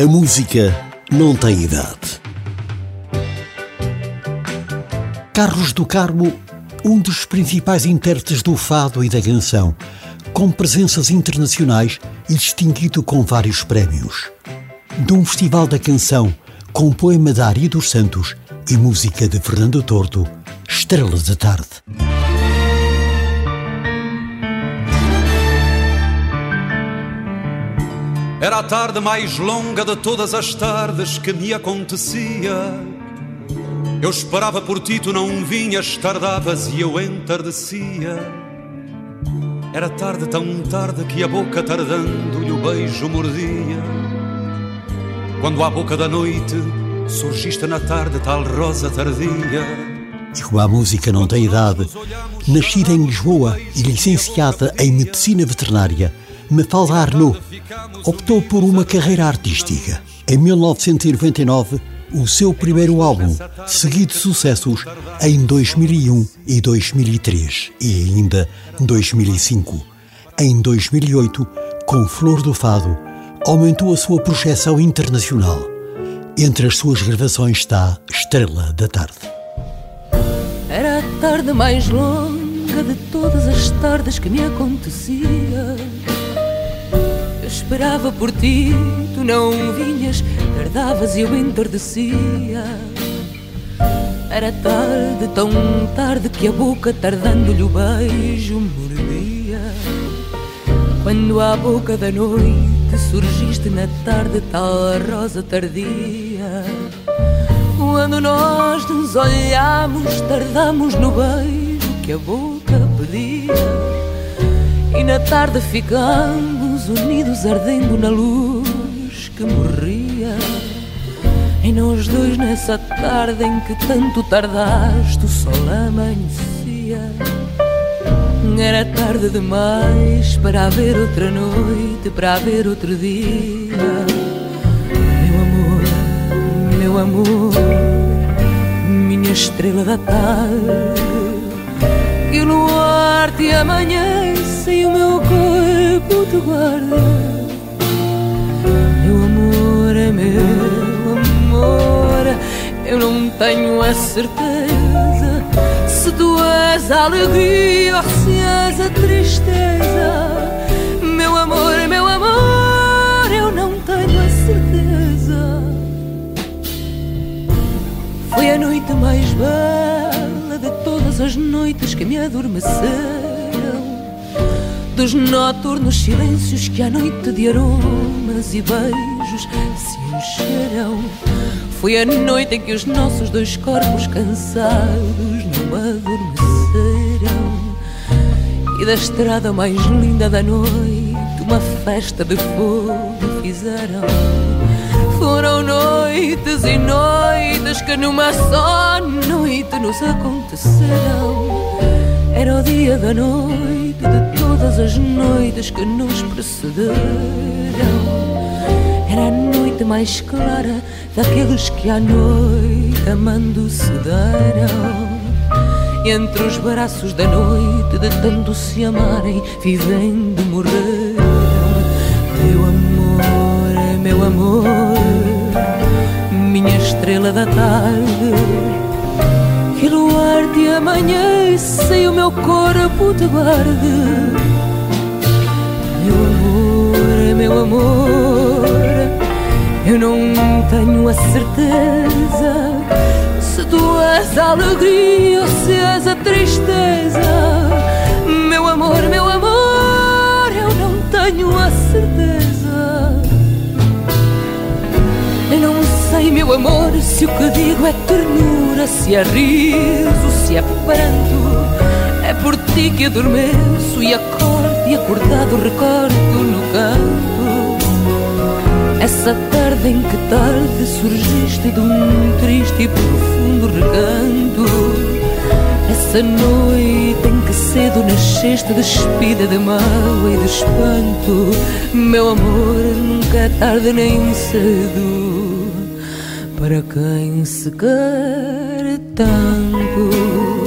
A música não tem idade. Carlos do Carmo, um dos principais intérpretes do fado e da canção, com presenças internacionais e distinguido com vários prémios. De um festival da canção, com poema da Ari dos Santos e música de Fernando Tordo, Estrelas da Tarde. Era a tarde mais longa de todas as tardes que me acontecia. Eu esperava por ti, tu não vinhas, tardavas e eu entardecia. Era tarde, tão tarde que a boca tardando e o beijo mordia. Quando à boca da noite surgiste na tarde tal rosa tardia. Como a música não tem idade, nascida em Lisboa e licenciada em Medicina Veterinária, Mafalda Arnaud optou por uma carreira artística. Em 1999, o seu primeiro álbum, seguido de sucessos em 2001 e 2003 e ainda 2005. Em 2008, com Flor do Fado, aumentou a sua projeção internacional. Entre as suas gravações está Estrela da Tarde. Era a tarde mais longa de todas as tardes que me acontecia esperava por ti, tu não vinhas, tardavas e eu entardecia. Era tarde, tão tarde que a boca tardando-lhe o beijo mordia. Quando à boca da noite surgiste na tarde tal rosa tardia. Quando nós nos olhamos, tardamos no beijo que a boca pedia. E na tarde unidos ardendo na luz que morria. E nós dois nessa tarde em que tanto tardaste, o sol amanhecia. Era tarde demais para haver outra noite, para haver outro dia. Meu amor, meu amor, minha estrela da tarde. E o luar te amanhece e o meu corpo guarda. Meu amor é meu amor, eu não tenho a certeza se tu és a alegria ou se és a tristeza. Meu amor, meu amor, eu não tenho a certeza. Foi a noite mais bela de todas as noites que me adormeceram dos noturnos silêncios que à noite de aromas e beijos se encheram. Foi a noite em que os nossos dois corpos cansados não adormeceram. E da estrada mais linda da noite, uma festa de fogo fizeram. Foram noites e noites que numa só noite nos aconteceram. Era o dia da noite de todas as noites que nos precederam. Era a noite mais clara daqueles que à noite amando se deram. Entre os braços da noite, de tanto se amarem, vivendo morreram. Meu amor, meu amor, minha estrela da tarde. Que luar de amanhece e o meu corpo te guarde meu amor. Eu não tenho a certeza se tu és a alegria ou se és a tristeza. Meu amor, meu amor, eu não tenho a certeza. Eu não sei, meu amor, se o que digo é ternura, se é riso, se é pranto. É por ti que adormeço e acordo e acordado recordo no canto. Essa tarde em que tarde surgiste de um triste e profundo recanto. Essa noite em que cedo nasceste despida de mágoa e de espanto. Meu amor, nunca é tarde nem cedo Para quem se quer tanto